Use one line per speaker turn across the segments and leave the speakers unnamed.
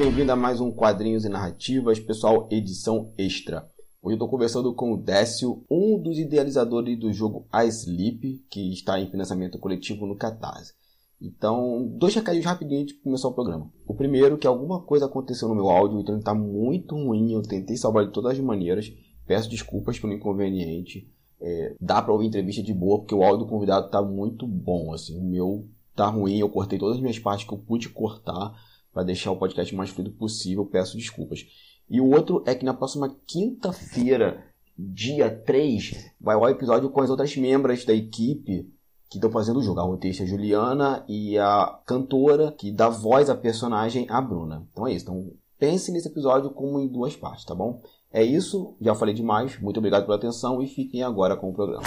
bem-vindo a mais um Quadrinhos e Narrativas, pessoal, edição extra. Hoje eu estou conversando com o Décio, um dos idealizadores do jogo A Sleep, que está em financiamento coletivo no Catarse. Então, dois recadinhos rapidinho para começar o programa. O primeiro, que alguma coisa aconteceu no meu áudio, então ele está muito ruim, eu tentei salvar de todas as maneiras, peço desculpas pelo inconveniente. É, dá para ouvir entrevista de boa, porque o áudio do convidado está muito bom, assim, o meu tá ruim, eu cortei todas as minhas partes que eu pude cortar para deixar o podcast mais fluido possível, peço desculpas. E o outro é que na próxima quinta-feira, dia 3, vai ao episódio com as outras membros da equipe que estão fazendo o jogo. A roteirista Juliana e a cantora que dá voz à personagem, a Bruna. Então é isso. Então pense nesse episódio como em duas partes, tá bom? É isso, já falei demais. Muito obrigado pela atenção e fiquem agora com o programa.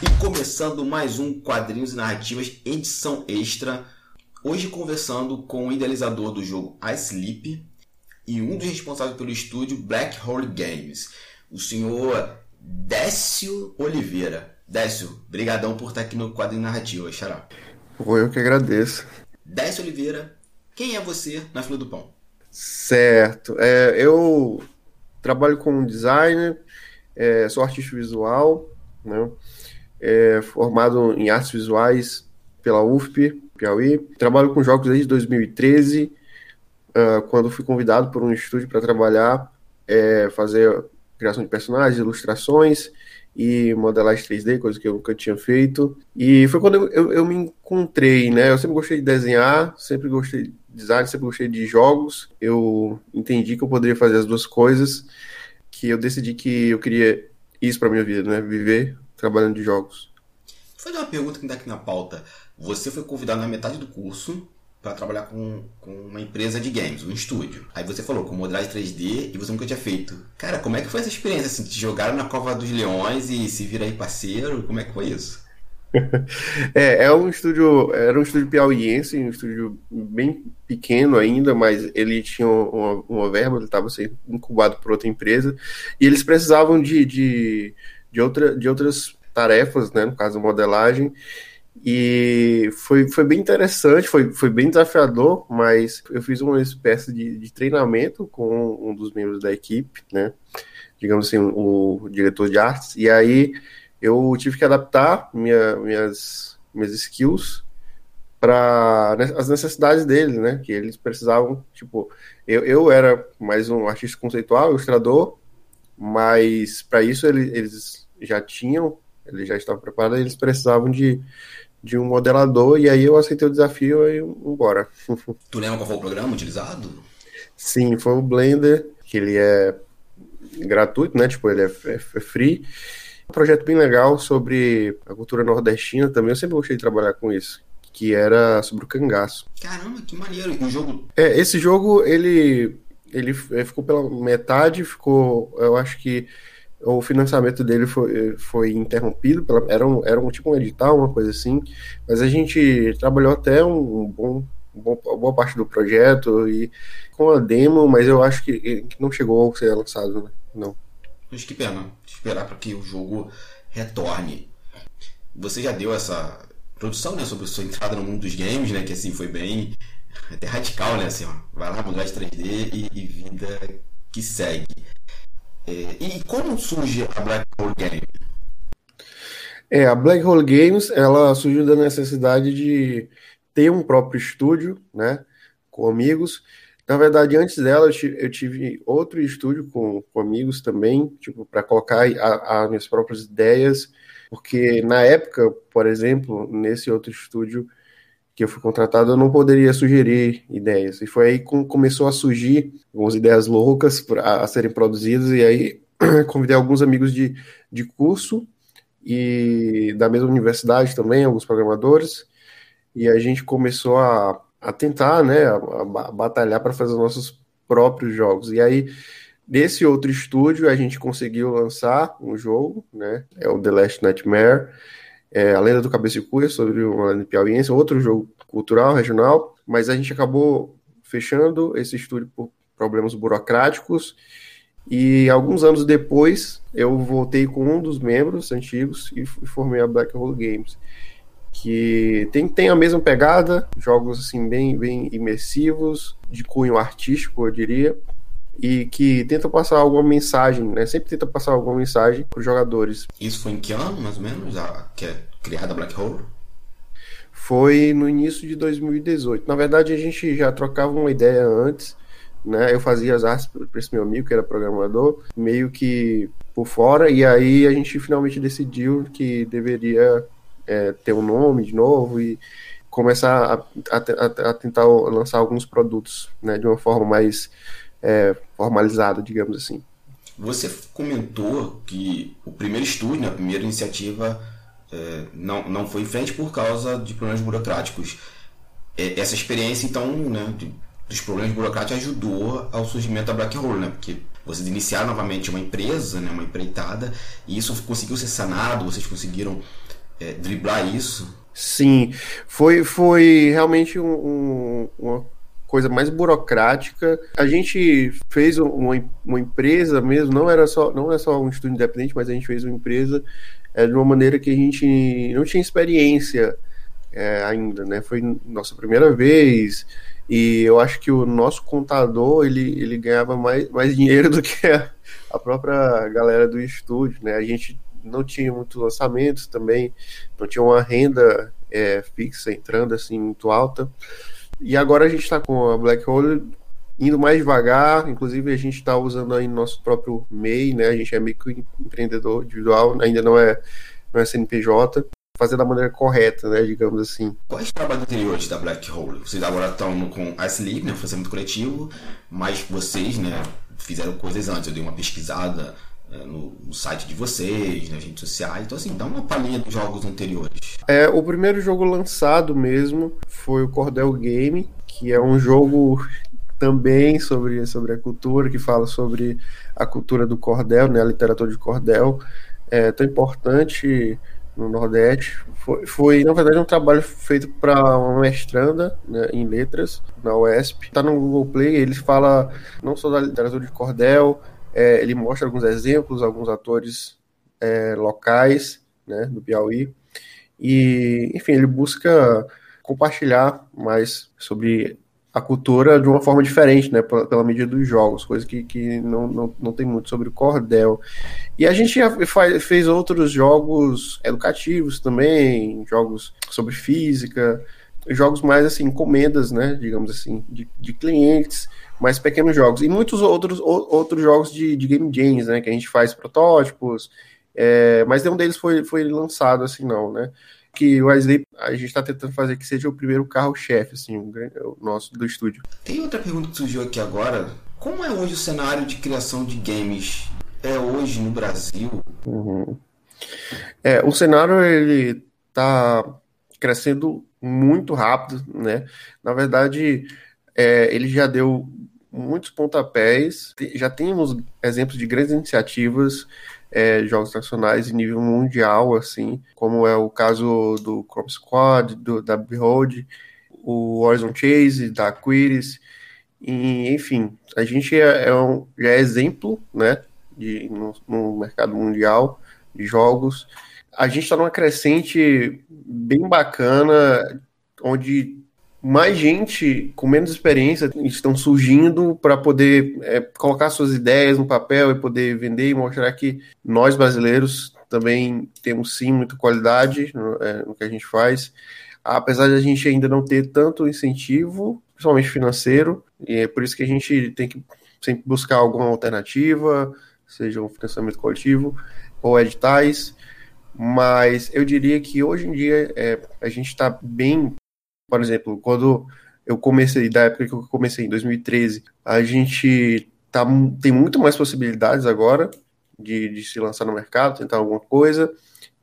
E começando mais um Quadrinhos e Narrativas, edição extra. Hoje conversando com o idealizador do jogo A Sleep e um dos responsáveis pelo estúdio Black Hole Games, o senhor Décio Oliveira. Décio, brigadão por estar aqui no quadro narrativo, Xará.
Eu que agradeço.
Décio Oliveira, quem é você na fila do pão?
Certo. É, eu trabalho como designer, é, sou artista visual, né? É, formado em artes visuais pela UFP, Piauí. Trabalho com jogos desde 2013, uh, quando fui convidado por um estúdio para trabalhar, é, fazer criação de personagens, ilustrações e modelagem 3D, coisa que eu nunca tinha feito. E foi quando eu, eu, eu, me encontrei, né? Eu sempre gostei de desenhar, sempre gostei de design, sempre gostei de jogos. Eu entendi que eu poderia fazer as duas coisas, que eu decidi que eu queria isso para minha vida, né? Viver trabalhando de jogos.
Vou fazer uma pergunta que está aqui na pauta. Você foi convidado na metade do curso para trabalhar com, com uma empresa de games, um estúdio. Aí você falou com modelagem 3D e você nunca tinha feito. Cara, como é que foi essa experiência? Assim, te jogaram na cova dos leões e se vira aí parceiro? Como é que foi isso?
é, é um estúdio, era um estúdio piauiense, um estúdio bem pequeno ainda, mas ele tinha uma, uma verba, ele estava sendo incubado por outra empresa, e eles precisavam de, de, de, outra, de outras tarefas, né, no caso modelagem, e foi, foi bem interessante, foi, foi bem desafiador, mas eu fiz uma espécie de, de treinamento com um dos membros da equipe, né? Digamos assim, o, diretor de artes, e aí eu tive que adaptar minha, minhas, minhas skills para as necessidades deles, né? Que eles precisavam, tipo, eu, eu era mais um artista conceitual, ilustrador, mas para isso eles, eles já tinham, eles já estavam preparados, eles precisavam de de um modelador, e aí eu aceitei o desafio e embora.
Tu lembra qual foi o programa utilizado?
Sim, foi o Blender, que ele é gratuito, né? Tipo, ele é, é, é free. Um projeto bem legal sobre a cultura nordestina também. Eu sempre gostei de trabalhar com isso. Que era sobre o cangaço.
Caramba, que maneiro. O jogo.
É, esse jogo, ele, ele ficou pela metade, ficou. Eu acho que o financiamento dele foi, foi interrompido, pela, era, um, era um tipo um edital, uma coisa assim, mas a gente trabalhou até um, um bom, um uma boa parte do projeto e com a demo, mas eu acho que, que não chegou a ser lançado, né? Não.
Mas que pena, esperar para que o jogo retorne. Você já deu essa produção, né, sobre sua entrada no mundo dos games, né, que assim foi bem até radical, né, assim, ó, vai lá, mudar de 3D e, e vida que segue. É, e como surge a Black Hole Games?
É, a Black Hole Games, ela surgiu da necessidade de ter um próprio estúdio, né, com amigos. Na verdade, antes dela, eu tive outro estúdio com, com amigos também, tipo, para colocar as minhas próprias ideias, porque na época, por exemplo, nesse outro estúdio, que eu fui contratado, eu não poderia sugerir ideias. E foi aí que começou a surgir algumas ideias loucas a, a serem produzidas, e aí convidei alguns amigos de, de curso e da mesma universidade também, alguns programadores, e a gente começou a, a tentar, né, a, a batalhar para fazer os nossos próprios jogos. E aí, desse outro estúdio, a gente conseguiu lançar um jogo, né, é o The Last Nightmare, é, A Lenda do Cabeça e Cuia, sobre uma lenda piauiense, outro jogo cultural, regional, mas a gente acabou fechando esse estúdio por problemas burocráticos. E alguns anos depois eu voltei com um dos membros antigos e formei a Black Hole Games, que tem, tem a mesma pegada, jogos assim bem, bem imersivos, de cunho artístico, eu diria, e que tenta passar alguma mensagem, né? Sempre tenta passar alguma mensagem para os jogadores.
Isso foi em que ano, mais ou menos, a, que é criada Black Hole?
Foi no início de 2018. Na verdade, a gente já trocava uma ideia antes, né? Eu fazia as artes para esse meu amigo que era programador, meio que por fora, e aí a gente finalmente decidiu que deveria é, ter um nome de novo e começar a, a, a, tentar lançar alguns produtos, né? De uma forma mais é, formalizada, digamos assim.
Você comentou que o primeiro estúdio, né, a primeira iniciativa, é, não, não foi em frente por causa de problemas burocráticos. É, essa experiência, então, né, de, dos problemas burocráticos ajudou ao surgimento da Black Hole, né? Porque vocês iniciaram novamente uma empresa, né, uma empreitada, e isso conseguiu ser sanado, vocês conseguiram é, driblar isso?
Sim, foi, foi realmente um, um, uma coisa mais burocrática. A gente fez uma, uma empresa mesmo, não era só não é só um estúdio independente, mas a gente fez uma empresa é, de uma maneira que a gente não tinha experiência é, ainda, né? Foi nossa primeira vez e eu acho que o nosso contador ele, ele ganhava mais, mais dinheiro do que a, a própria galera do estúdio, né? A gente não tinha muitos lançamentos também, não tinha uma renda é, fixa entrando assim muito alta. E agora a gente está com a Black Hole indo mais devagar, inclusive a gente está usando aí nosso próprio MEI, né? A gente é microempreendedor individual, ainda não é, não é CNPJ, fazer da maneira correta, né? Digamos assim.
Quais trabalhos anteriores da Black Hole? Vocês agora estão com a Sleep, né? Financiamento coletivo, mas vocês, né? Fizeram coisas antes. Eu dei uma pesquisada é, no, no, site de vocês, nas redes sociais. Então, assim, dá uma palhinha dos jogos anteriores.
É, o primeiro jogo lançado mesmo foi o Cordel Game, que é um jogo também sobre, sobre a cultura, que fala sobre a cultura do cordel, né, a literatura de cordel, é tão importante no Nordeste. Foi, foi na verdade, um trabalho feito para uma mestranda né, em letras na UESP. Está no Google Play, ele fala não só da literatura de cordel, é, ele mostra alguns exemplos, alguns atores é, locais né, do Piauí. E, enfim, ele busca compartilhar mais sobre a cultura de uma forma diferente, né, pela, pela mídia dos jogos, coisa que, que não, não, não tem muito sobre o cordel. E a gente faz, fez outros jogos educativos também, jogos sobre física, jogos mais assim, encomendas, né, digamos assim, de, de clientes, mais pequenos jogos. E muitos outros, outros jogos de, de game jams, né? Que a gente faz protótipos, é, mas nenhum deles foi, foi lançado assim, não, né? Que o Sleep a gente está tentando fazer que seja o primeiro carro-chefe, assim, o, o nosso do estúdio.
Tem outra pergunta que surgiu aqui agora. Como é hoje o cenário de criação de games? É hoje no Brasil?
Uhum. É, o cenário ele tá crescendo muito rápido, né? Na verdade, é, ele já deu muitos pontapés. Já temos exemplos de grandes iniciativas é, jogos nacionais em nível mundial, assim, como é o caso do Chrome Squad, do, da Behold, o Horizon Chase, da Aquiris, e, enfim, a gente é, é um, já é exemplo, né, de, no, no mercado mundial de jogos. A gente está numa crescente bem bacana, onde mais gente com menos experiência estão surgindo para poder é, colocar suas ideias no papel e poder vender e mostrar que nós brasileiros também temos sim muita qualidade no, é, no que a gente faz, apesar de a gente ainda não ter tanto incentivo, principalmente financeiro, e é por isso que a gente tem que sempre buscar alguma alternativa, seja um financiamento coletivo ou editais, mas eu diria que hoje em dia é, a gente está bem por exemplo, quando eu comecei, da época que eu comecei, em 2013, a gente tá, tem muito mais possibilidades agora de, de se lançar no mercado, tentar alguma coisa,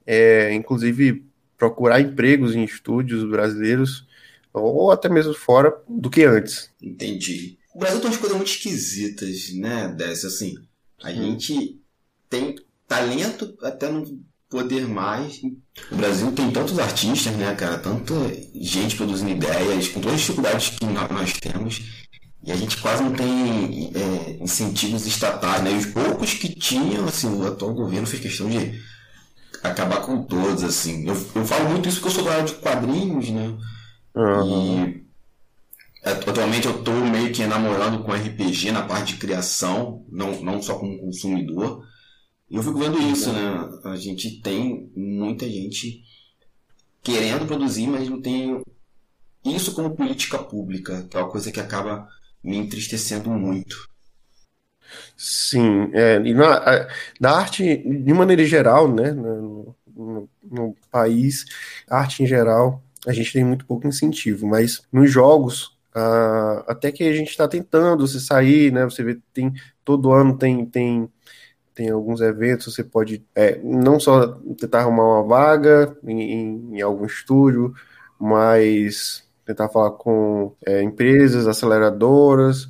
é, inclusive procurar empregos em estúdios brasileiros ou até mesmo fora do que antes.
Entendi. O Brasil tem umas coisas muito esquisitas, né, Dessa? Assim, a hum. gente tem talento até não poder mais. O Brasil tem tantos artistas, né, cara? Tanta gente produzindo ideias, com todas as dificuldades que nós temos. E a gente quase não tem é, incentivos estatais, né? E os poucos que tinham, assim, o atual governo fez questão de acabar com todos, assim. Eu, eu falo muito isso porque eu sou da área de quadrinhos, né? Uhum. E atualmente eu tô meio que namorando com RPG na parte de criação, não, não só como consumidor. Eu fico vendo isso, né? A gente tem muita gente querendo produzir, mas não tem isso como política pública, que é uma coisa que acaba me entristecendo muito.
Sim, é, e na, na arte, de maneira geral, né, no, no, no, país, arte em geral, a gente tem muito pouco incentivo, mas nos jogos, até que a gente está tentando se sair, né, você vê, tem, todo ano tem, tem, tem alguns eventos, você pode é, não só tentar arrumar uma vaga em, em, algum estúdio, mas tentar falar com é, empresas, aceleradoras,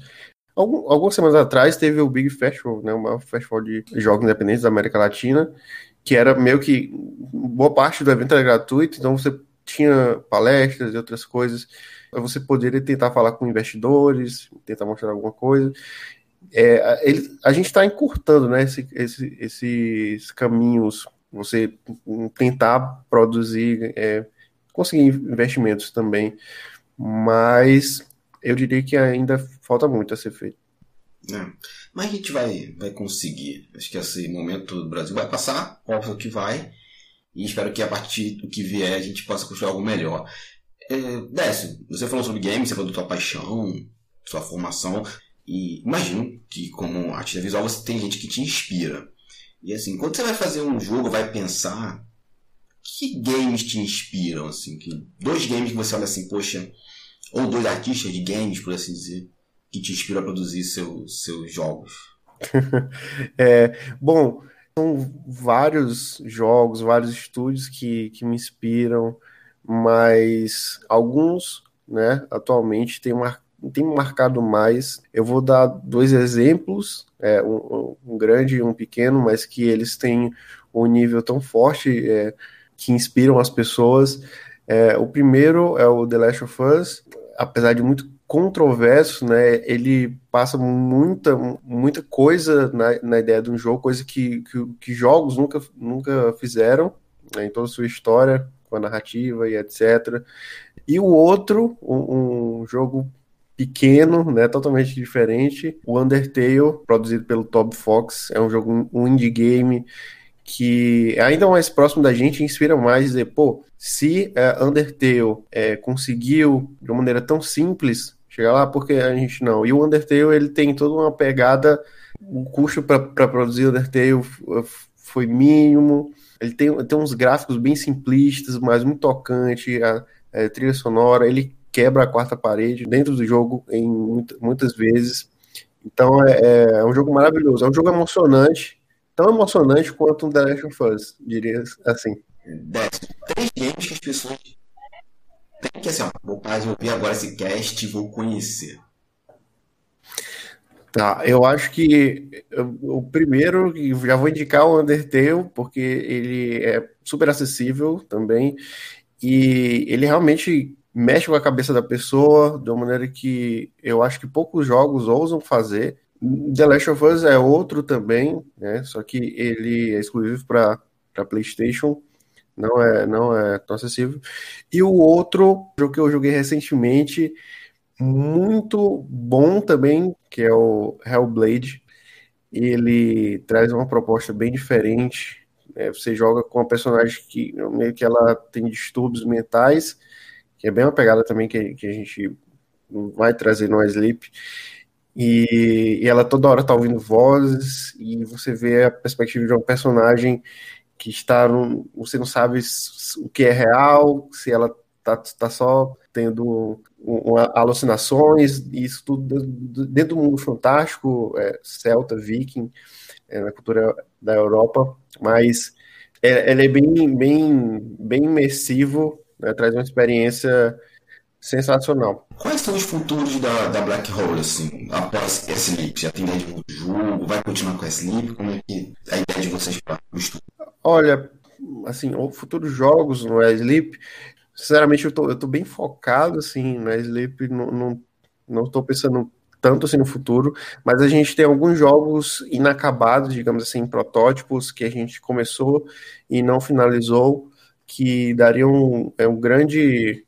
Algum, algumas semanas atrás teve o Big Festival, né, o maior festival de jogos independentes da América Latina, que era meio que boa parte do evento era gratuito, então você tinha palestras e outras coisas, você poderia tentar falar com investidores, tentar mostrar alguma coisa. É, ele, a gente está encurtando né, esse, esse, esses caminhos, você tentar produzir, é, conseguir investimentos também, mas eu diria que ainda falta muito a ser feito.
É. Mas a gente vai, vai conseguir. Acho que esse momento do Brasil vai passar, óbvio que vai. E espero que a partir do que vier a gente possa construir algo melhor. É, Décio, você falou sobre games, você falou da tua paixão, sua formação. E imagino que, como artista visual, você tem gente que te inspira. E assim, quando você vai fazer um jogo, vai pensar que games te inspiram, assim, que dois games que você olha assim, poxa, ou dois artistas de games, por assim dizer, que te inspiram a produzir seu, seus jogos?
é, bom, são vários jogos, vários estúdios que, que me inspiram, mas alguns, né, atualmente tem, mar, tem marcado mais. Eu vou dar dois exemplos, é, um, um grande e um pequeno, mas que eles têm um nível tão forte é, que inspiram as pessoas. É, o primeiro é o The Last of Us, apesar de muito controverso, né, ele passa muita, muita coisa na, na ideia de um jogo, coisa que, que, que jogos nunca, nunca fizeram né, em toda a sua história, com a narrativa e etc. E o outro, um, um jogo pequeno, né, totalmente diferente, o Undertale, produzido pelo Toby Fox, é um jogo, um indie game que é ainda mais próximo da gente inspira mais dizer, pô, se é, Undertale é, conseguiu de uma maneira tão simples chegar lá, porque a gente não. E o Undertale ele tem toda uma pegada, o custo para produzir Undertale foi mínimo, ele tem, tem uns gráficos bem simplistas, mas muito tocante, a, a trilha sonora, ele quebra a quarta parede dentro do jogo em muitas vezes. Então é, é, um jogo maravilhoso, é um jogo emocionante tão emocionante quanto um The Last of Us, diria assim.
três games que as pessoas têm que assim, ó, vou parar ouvir agora esse cast e vou conhecer.
Tá, eu acho que o primeiro, já vou indicar o Undertale, porque ele é super acessível também, e ele realmente mexe com a cabeça da pessoa de uma maneira que eu acho que poucos jogos ousam fazer. The Last of Us é outro também, né? Só que ele é exclusivo para PlayStation, não é, não é tão acessível. E o outro jogo que eu joguei recentemente, muito bom também, que é o Hellblade. Ele traz uma proposta bem diferente. Né? Você joga com uma personagem que meio que ela tem distúrbios mentais, que é bem uma pegada também que, que a gente vai trazer no Sleep. E, e, ela toda hora tá ouvindo vozes e você vê a perspectiva de um personagem que está no, você não sabe o que é real, se ela tá, tá só tendo alucinações, isso tudo dentro do mundo fantástico, é, celta, viking, é, na cultura da Europa, mas é, ele é bem, bem, bem imersivo, né, traz uma experiência sensacional.
Quais são os futuros da, da Black Hole, assim, após S-Leap? Já tem ideia de um jogo? Vai continuar com S-Leap? Como é que é a ideia de vocês para o estudo?
Olha, assim, o futuros jogos no S-Leap, sinceramente, eu tô, eu tô bem focado, assim, no S-Leap, não, não, não tô pensando tanto assim no futuro, mas a gente tem alguns jogos inacabados, digamos assim, protótipos que a gente começou e não finalizou, que dariam um, é um grande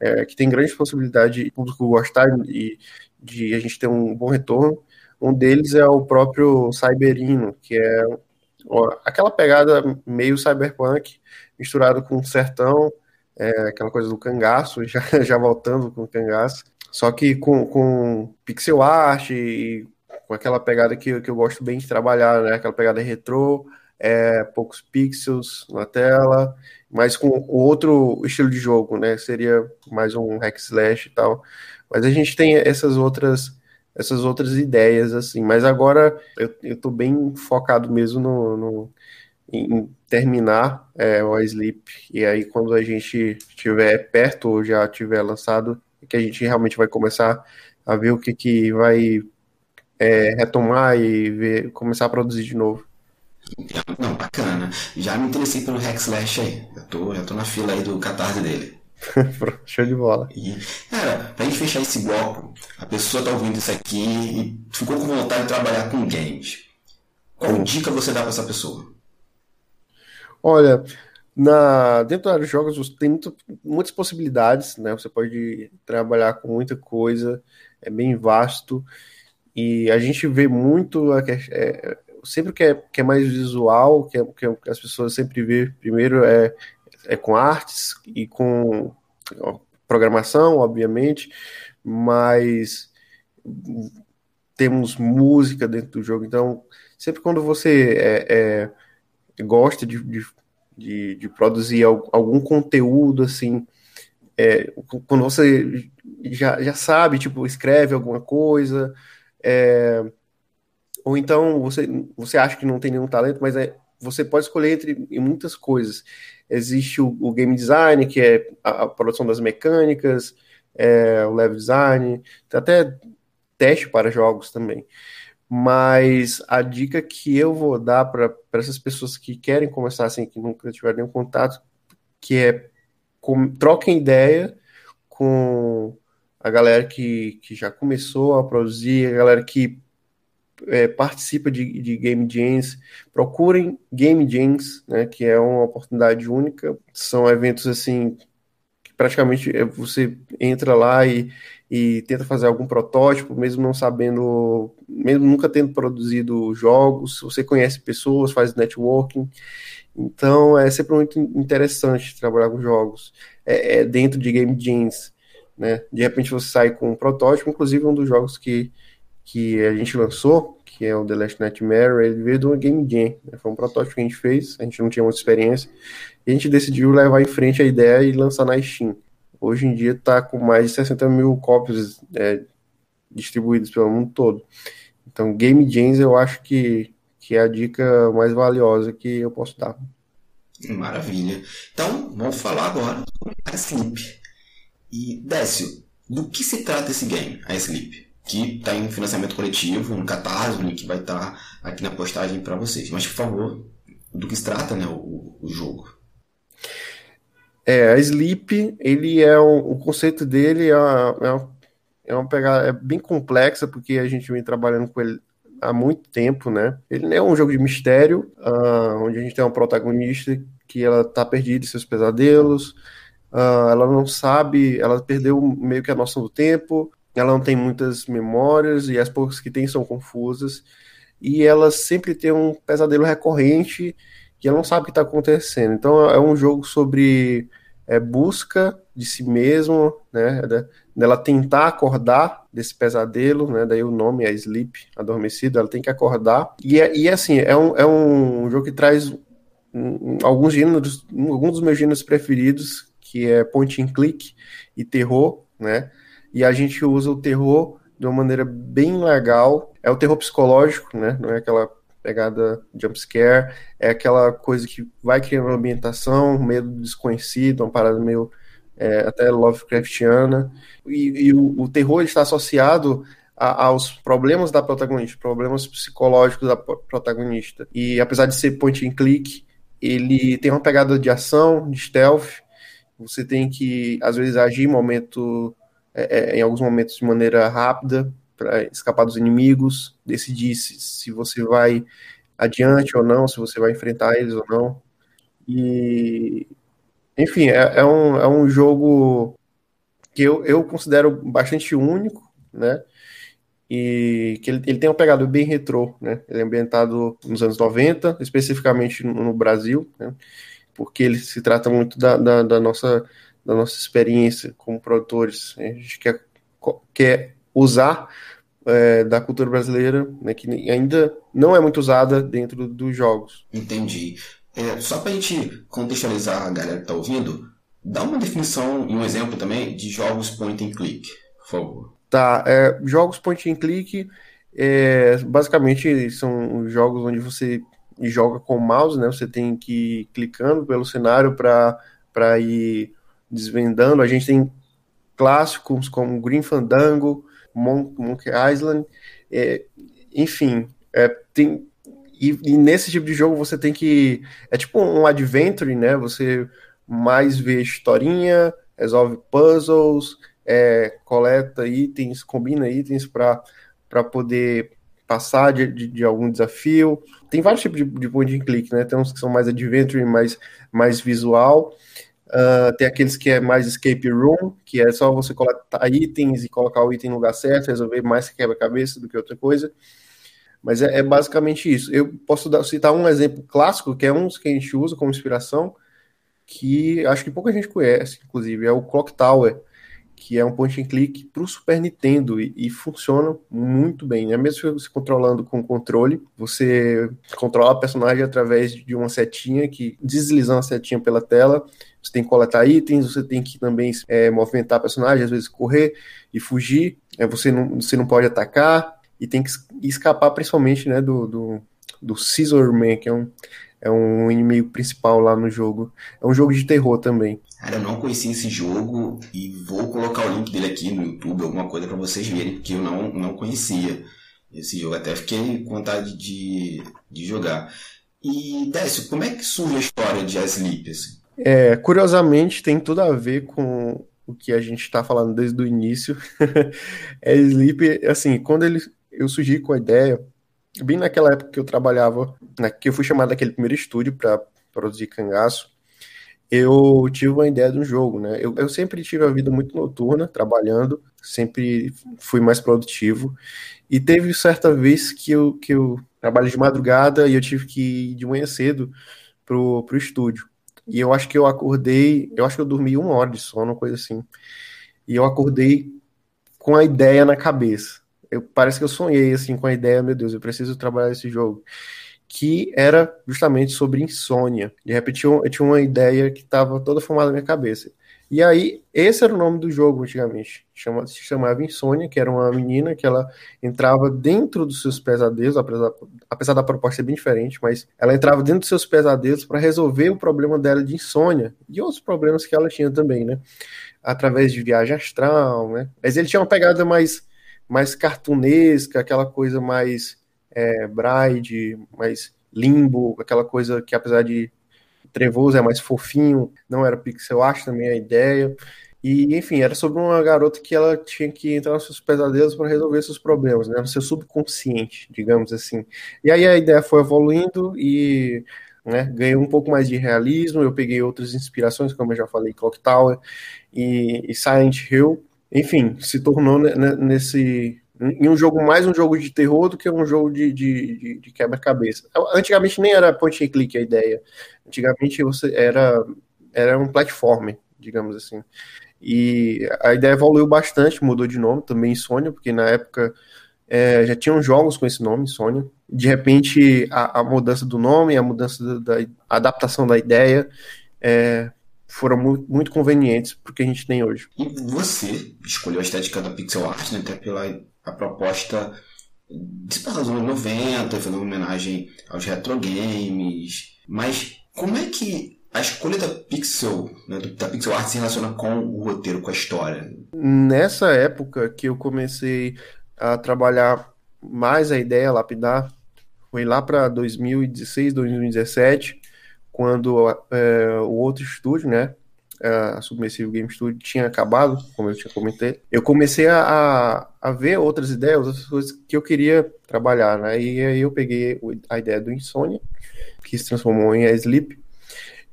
é, que tem grande possibilidade de público gostar e de a gente ter um bom retorno. Um deles é o próprio Cyberino, que é ó, aquela pegada meio cyberpunk misturado com sertão, é, aquela coisa do cangaço, já, já voltando com o cangaço, só que com, com pixel art e com aquela pegada que, que eu gosto bem de trabalhar, né? Aquela pegada retrô, é, poucos pixels na tela, mas com outro estilo de jogo, né? Seria mais um hack slash e tal. Mas a gente tem essas outras essas outras ideias assim. Mas agora eu, eu tô bem focado mesmo no, no em terminar é, o Sleep e aí quando a gente estiver perto ou já tiver lançado que a gente realmente vai começar a ver o que que vai é, retomar e ver, começar a produzir de novo.
Não, bacana. Já me interessei pelo Hack Slash aí. Eu tô, já tô na fila aí do catarse dele.
Show de bola.
E, cara, pra gente fechar esse bloco, a pessoa tá ouvindo isso aqui e ficou com vontade de trabalhar com games. Qual Sim. dica você dá para essa pessoa?
Olha, na, dentro dos jogos tem muito, muitas possibilidades, né? Você pode trabalhar com muita coisa, é bem vasto. E a gente vê muito a, é, sempre que é, que é mais visual, que, é, que as pessoas sempre vê primeiro é, é com artes e com programação, obviamente, mas temos música dentro do jogo, então sempre quando você é, é, gosta de, de, de, de, produzir algum conteúdo assim, é, quando você já, já sabe, tipo, escreve alguma coisa, é, ou então você, você acha que não tem nenhum talento, mas é, você pode escolher entre muitas coisas. Existe o, o game design, que é a, a produção das mecânicas, é, o level design, até teste para jogos também. Mas a dica que eu vou dar para essas pessoas que querem começar assim, que nunca tiveram nenhum contato, que é com, troquem ideia com a galera que, que já começou a produzir, a galera que é, participa de, de Game Jams, procurem Game Jams, né, que é uma oportunidade única. São eventos assim que praticamente é, você entra lá e, e tenta fazer algum protótipo, mesmo não sabendo, mesmo nunca tendo produzido jogos, você conhece pessoas, faz networking. Então é sempre muito interessante trabalhar com jogos é, é dentro de Game Jams. Né? De repente você sai com um protótipo, inclusive um dos jogos que que a gente lançou, que é o The Last Nightmare, ele veio do Game Jam. Né? Foi um protótipo que a gente fez, a gente não tinha muita experiência, e a gente decidiu levar em frente a ideia e lançar na Steam. Hoje em dia está com mais de 60 mil cópias é, distribuídas pelo mundo todo. Então, Game Jams eu acho que, que é a dica mais valiosa que eu posso dar.
Maravilha. Então, vamos falar agora a Sleep. E, Décio, do que se trata esse game, a Sleep? Que está em financiamento coletivo, no Catarse, o link vai estar tá aqui na postagem para vocês. Mas, por favor, do que se trata né, o, o jogo?
É, a Sleep, ele é um, o conceito dele é é é uma pegada é bem complexa, porque a gente vem trabalhando com ele há muito tempo, né? Ele é um jogo de mistério, uh, onde a gente tem uma protagonista que ela tá perdida em seus pesadelos, uh, ela não sabe, ela perdeu meio que a noção do tempo, ela não tem muitas memórias e as poucas que tem são confusas. E ela sempre tem um pesadelo recorrente que ela não sabe o que está acontecendo. Então é um jogo sobre é, busca de si mesmo, né? Dela tentar acordar desse pesadelo, né? Daí o nome é Sleep, adormecido, ela tem que acordar. E, é, e assim, é um, é um jogo que traz um, alguns gêneros, alguns dos meus gêneros preferidos, que é point and click e terror, né? E a gente usa o terror de uma maneira bem legal. É o terror psicológico, né? Não é aquela pegada jump scare, é aquela coisa que vai criando uma ambientação, medo desconhecido, uma parada meio é, até Lovecraftiana. E, e o, o, terror está associado a, aos problemas da protagonista, problemas psicológicos da protagonista. E apesar de ser point and click, ele tem uma pegada de ação, de stealth. Você tem que, às vezes, agir em momento é, é, em alguns momentos de maneira rápida para escapar dos inimigos, decidir se, se você vai adiante ou não, se você vai enfrentar eles ou não. E, enfim, é, é, um, é um jogo que eu, eu considero bastante único, né? E que ele, ele tem uma pegada bem retrô, né? Ele é ambientado nos anos 90, especificamente no, no Brasil, né? Porque ele se trata muito da, da, da, nossa, da nossa experiência como produtores. A gente quer, quer usar é, da cultura brasileira, né, que ainda não é muito usada dentro dos jogos.
Entendi. É, só para a gente contextualizar a galera que está ouvindo, dá uma definição e um exemplo também de jogos point and click, por favor.
Tá, é, jogos point and click é, basicamente são jogos onde você joga com o mouse, né? Você tem que ir clicando pelo cenário para ir desvendando. A gente tem clássicos como Green Fandango, Monkey Island, é, enfim, é, tem e, e, nesse tipo de jogo você tem que é tipo um adventure, né? Você mais vê historinha, resolve puzzles, é, coleta itens, combina itens para para poder passar de, de, de, algum desafio. Tem vários tipos de, de point and click, né? Tem uns que são mais adventure, mais, mais visual. Uh, tem aqueles que é mais escape room, que é só você coletar itens e colocar o item no lugar certo, resolver mais quebra-cabeça do que outra coisa. Mas é, é basicamente isso. Eu posso dar, citar um exemplo clássico, que é um que a gente usa como inspiração, que acho que pouca gente conhece, inclusive, é o Clock Tower, que é um point and click para o Super Nintendo e, e, funciona muito bem, né? Mesmo você controlando com controle, você controla a personagem através de uma setinha que deslizando a setinha pela tela, você tem que coletar itens, você tem que também é, movimentar a personagem, às vezes correr e fugir, é, você, não, você não pode atacar e tem que escapar principalmente né, do, do, do Scissor Man, que é um, é um inimigo principal lá no jogo. É um jogo de terror também.
Cara, eu não conhecia esse jogo e vou colocar o link dele aqui no YouTube, alguma coisa para vocês verem, porque eu não, não conhecia esse jogo. Até fiquei com vontade de, de jogar. E, Décio, como é que surge a história de Asleep? Assim?
É, curiosamente, tem tudo a ver com o que a gente está falando desde o início. é Sleep, assim, quando ele, eu surgi com a ideia, bem naquela época que eu trabalhava, né, que eu fui chamado daquele primeiro estúdio para produzir cangaço, eu tive uma ideia de um jogo, né? Eu, eu sempre tive a vida muito noturna, trabalhando, sempre fui mais produtivo. E teve certa vez que eu, que eu trabalho de madrugada e eu tive que ir de manhã cedo pro, pro estúdio. E eu acho que eu acordei, eu acho que eu dormi uma hora de sono, coisa assim. E eu acordei com a ideia na cabeça. Eu, parece que eu sonhei assim com a ideia, meu Deus, eu preciso trabalhar esse jogo que era justamente sobre insônia. De repente eu, tinha uma ideia que estava toda formada na minha cabeça. E aí, esse era o nome do jogo antigamente. Chama, se chamava Insônia, que era uma menina que ela entrava dentro dos seus pesadelos, apesar, apesar da proposta ser bem diferente, mas ela entrava dentro dos seus pesadelos para resolver o problema dela de insônia e outros problemas que ela tinha também, né? Através de viagem astral, né? Mas ele tinha uma pegada mais, mais cartunesca, aquela coisa mais é, Bride, mais Limbo, aquela coisa que apesar de trevoso é mais fofinho, não era pixel art também a ideia. E, enfim, era sobre uma garota que ela tinha que entrar nos seus pesadelos para resolver seus problemas, né? No seu subconsciente, digamos assim. E aí a ideia foi evoluindo e né, ganhou um pouco mais de realismo. Eu peguei outras inspirações, como eu já falei, Clock Tower e, e Silent Hill. Enfim, se tornou nesse em um jogo mais um jogo de terror do que um jogo de, de, de, de quebra-cabeça. Antigamente nem era point and click a ideia. Antigamente você era, era um platform, digamos assim. E a ideia evoluiu bastante, mudou de nome também Insônia, porque na época é, já tinham jogos com esse nome, Insônia. De repente, a, a mudança do nome, a mudança da, da a adaptação da ideia é, foram muito, muito convenientes para o que a gente tem hoje.
E você escolheu a estética da pixel art, né, até pela a proposta de passar dos anos 90, fazer uma homenagem aos retro games. Mas como é que a escolha da Pixel, né, da Pixel Art se relaciona com o roteiro, com a história?
Nessa época que eu comecei a trabalhar mais a ideia, lapidar, foi lá para 2016, 2017, quando é, o outro estúdio, né, a Submersivo Game Studio tinha acabado, como eu tinha comentei, eu comecei a, a ver outras ideias, outras coisas que eu queria trabalhar, né? E aí eu peguei a ideia do Insônia, que se transformou em Sleep,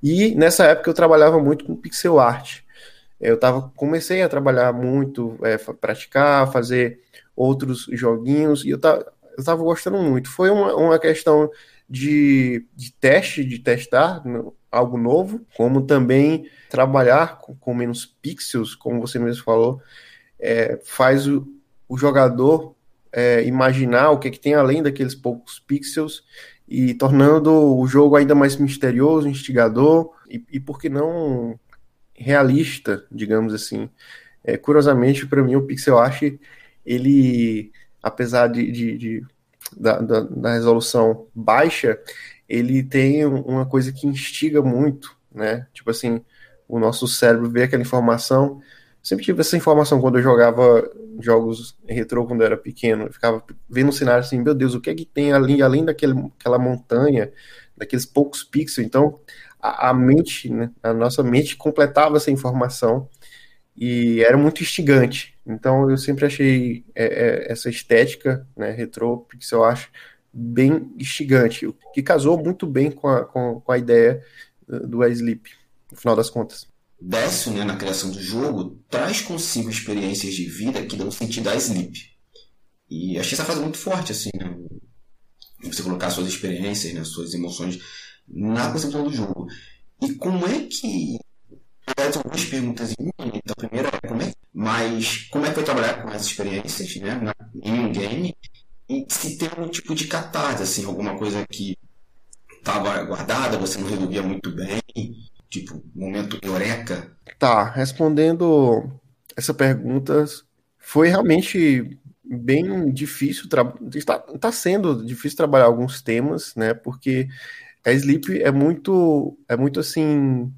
e nessa época eu trabalhava muito com pixel art. Eu tava, comecei a trabalhar muito, é, praticar, fazer outros joguinhos, e eu tava, eu tava gostando muito. Foi uma, uma questão de, de teste, de testar algo novo, como também trabalhar com, com menos pixels, como você mesmo falou, é, faz o, o jogador é, imaginar o que, que tem além daqueles poucos pixels e tornando o jogo ainda mais misterioso, instigador e, e por que não realista, digamos assim. É, curiosamente, para mim, o pixel art, ele, apesar de, de, de da, da, da, resolução baixa, ele tem uma coisa que instiga muito, né? Tipo assim, o nosso cérebro vê aquela informação. Sempre tive essa informação quando eu jogava jogos retrô quando eu era pequeno. Eu ficava vendo o cenário assim, meu Deus, o que é que tem ali, além daquela montanha, daqueles poucos pixels? Então, a, a mente, né, a nossa mente completava essa informação e era muito instigante. Então eu sempre achei é, é, essa estética, né, retrô, pixel art, bem instigante, que casou muito bem com a, com, com a ideia do iSleep, no final das contas.
Décio, né, na criação do jogo, traz consigo experiências de vida que dão sentido a Sleep. E achei essa frase muito forte, assim, né? Você colocar suas experiências, né, suas emoções na concepção do jogo. E como é que faz algumas perguntas em então a primeira é como é, mas como é que foi trabalhar com essas experiências, né, em um game, e se tem algum tipo de catarse, assim, alguma coisa que estava guardada, você não resolvia muito bem, tipo, momento eureka?
Tá, respondendo essa pergunta, foi realmente bem difícil, está, tá sendo difícil trabalhar alguns temas, né, porque a Sleep é muito, é muito assim,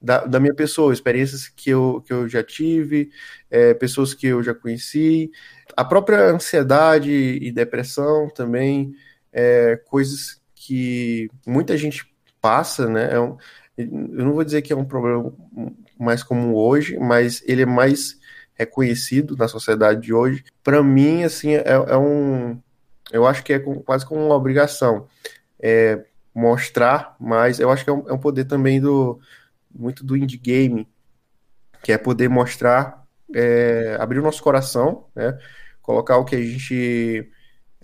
da, da minha pessoa, experiências que eu, que eu já tive, é, pessoas que eu já conheci, a própria ansiedade e depressão também, é, coisas que muita gente passa, né? É um, eu não vou dizer que é um problema mais comum hoje, mas ele é mais reconhecido na sociedade de hoje. Para mim, assim, é, é, um, eu acho que é quase como uma obrigação é, mostrar mais. Eu acho que é um, é um poder também do muito do indie game, que é poder mostrar, é, abrir o nosso coração, né? Colocar o que a gente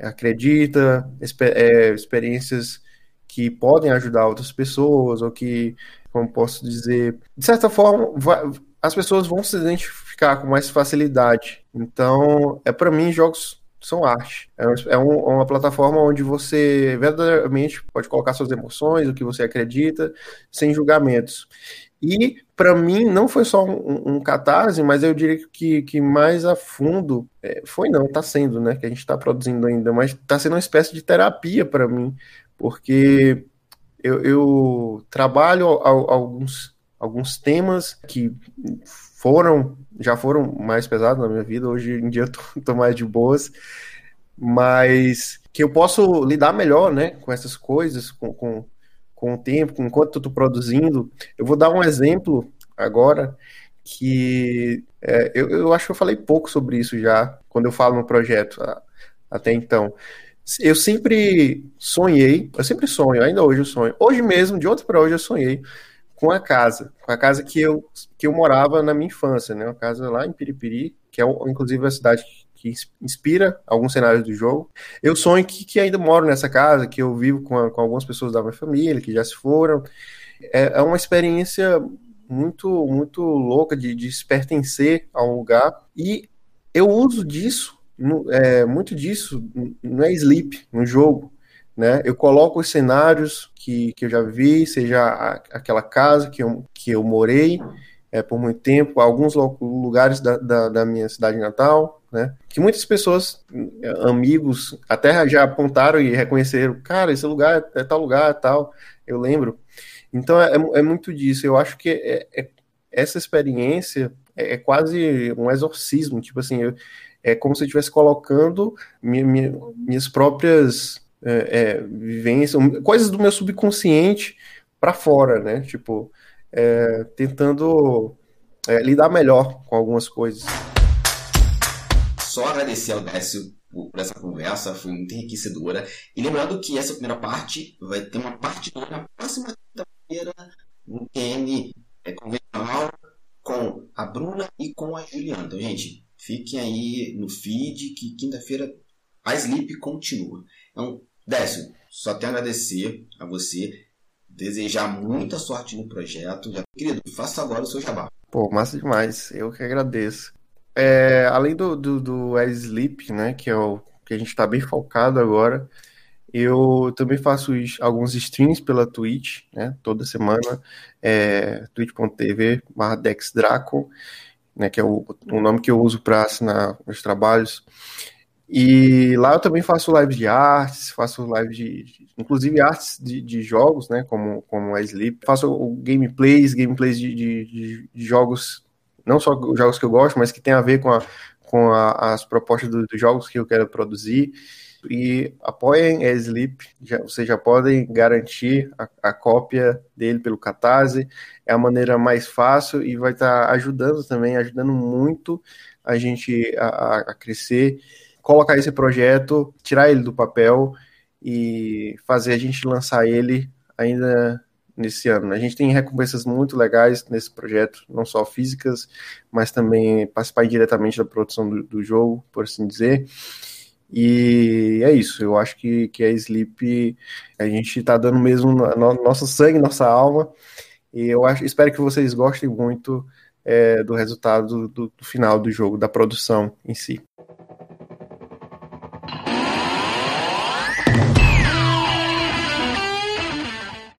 acredita, é, experiências que podem ajudar outras pessoas, ou que, como posso dizer, de certa forma, vai, as pessoas vão se identificar com mais facilidade. Então, é para mim, jogos são arte. É, é, um, é, uma plataforma onde você verdadeiramente pode colocar suas emoções, o que você acredita, sem julgamentos. E, para mim, não foi só um, um, catarse, mas eu diria que, que mais a fundo, é, foi não, está sendo, né? Que a gente está produzindo ainda, mas está sendo uma espécie de terapia para mim, porque eu, eu trabalho alguns, alguns temas que foram, já foram mais pesados na minha vida, hoje em dia eu tô, tô mais de boas, mas que eu posso lidar melhor, né, com essas coisas, com, com, com o tempo, com enquanto eu tô produzindo. Eu vou dar um exemplo agora que é, eu, eu acho que eu falei pouco sobre isso já quando eu falo no projeto até então. Eu sempre sonhei, eu sempre sonho, ainda hoje eu sonho. Hoje mesmo, de ontem para hoje, eu sonhei com a casa, com a casa que eu, que eu morava na minha infância, né? Uma casa lá em Piripiri, que é inclusive a cidade que inspira alguns cenários do jogo. Eu sonho que, que ainda moro nessa casa, que eu vivo com, a, com algumas pessoas da minha família, que já se foram. É, é uma experiência muito, muito louca de, de se pertencer a um lugar. E eu uso disso, no, é, muito disso, no Sleep, no jogo. Né? Eu coloco os cenários que, que eu já vi, seja a, aquela casa que eu, que eu morei é, por muito tempo, alguns lugares da, da, da, minha cidade natal, né? Que muitas pessoas, amigos, até já apontaram e reconheceram, cara, esse lugar é tal lugar, tal, eu lembro. Então é, é muito disso. Eu acho que é, é, essa experiência é, é, quase um exorcismo, tipo assim, eu, é como se eu estivesse colocando minha, minha, minhas próprias é, é, vivências, coisas do meu subconsciente para fora, né? Tipo, é, tentando é, lidar melhor com algumas coisas.
Só agradecer ao Décio por essa conversa, foi muito enriquecedora. E lembrando que essa primeira parte vai ter uma parte na próxima quinta-feira no QM é, convencional com a Bruna e com a Juliana. Então, gente, fiquem aí no feed que quinta-feira a Sleep continua. Então, Décio, só tenho a agradecer a você, desejar muita sorte no projeto. Querido, faça agora o seu jabá.
Pô, massa demais. Eu que agradeço. É, além do, do, do Sleep, né, que é o que a gente está bem focado agora, eu também faço alguns streams pela Twitch, né, toda semana, é, twitch.tv dexdraco, né, que é o, o nome que eu uso para assinar meus trabalhos. E lá eu também faço lives de artes, faço lives de, inclusive artes de, de jogos, né, como, como a Sleep. Faço gameplays, gameplays de, de, de, jogos, não só jogos que eu gosto, mas que tem a ver com, a, com a, as propostas dos do jogos que eu quero produzir. E apoiem a Sleep, já, vocês já podem garantir a, a, cópia dele pelo Catarse. É a maneira mais fácil e vai estar tá ajudando também, ajudando muito a gente a, a crescer colocar esse projeto, tirar ele do papel e fazer a gente lançar ele ainda nesse ano. A gente tem recompensas muito legais nesse projeto, não só físicas, mas também participar diretamente da produção do, do jogo, por assim dizer. E é isso, eu acho que, que a Sleep, a gente está dando mesmo no, nosso sangue, nossa alma, e eu acho, espero que vocês gostem muito é, do resultado do, do final do jogo, da produção em si.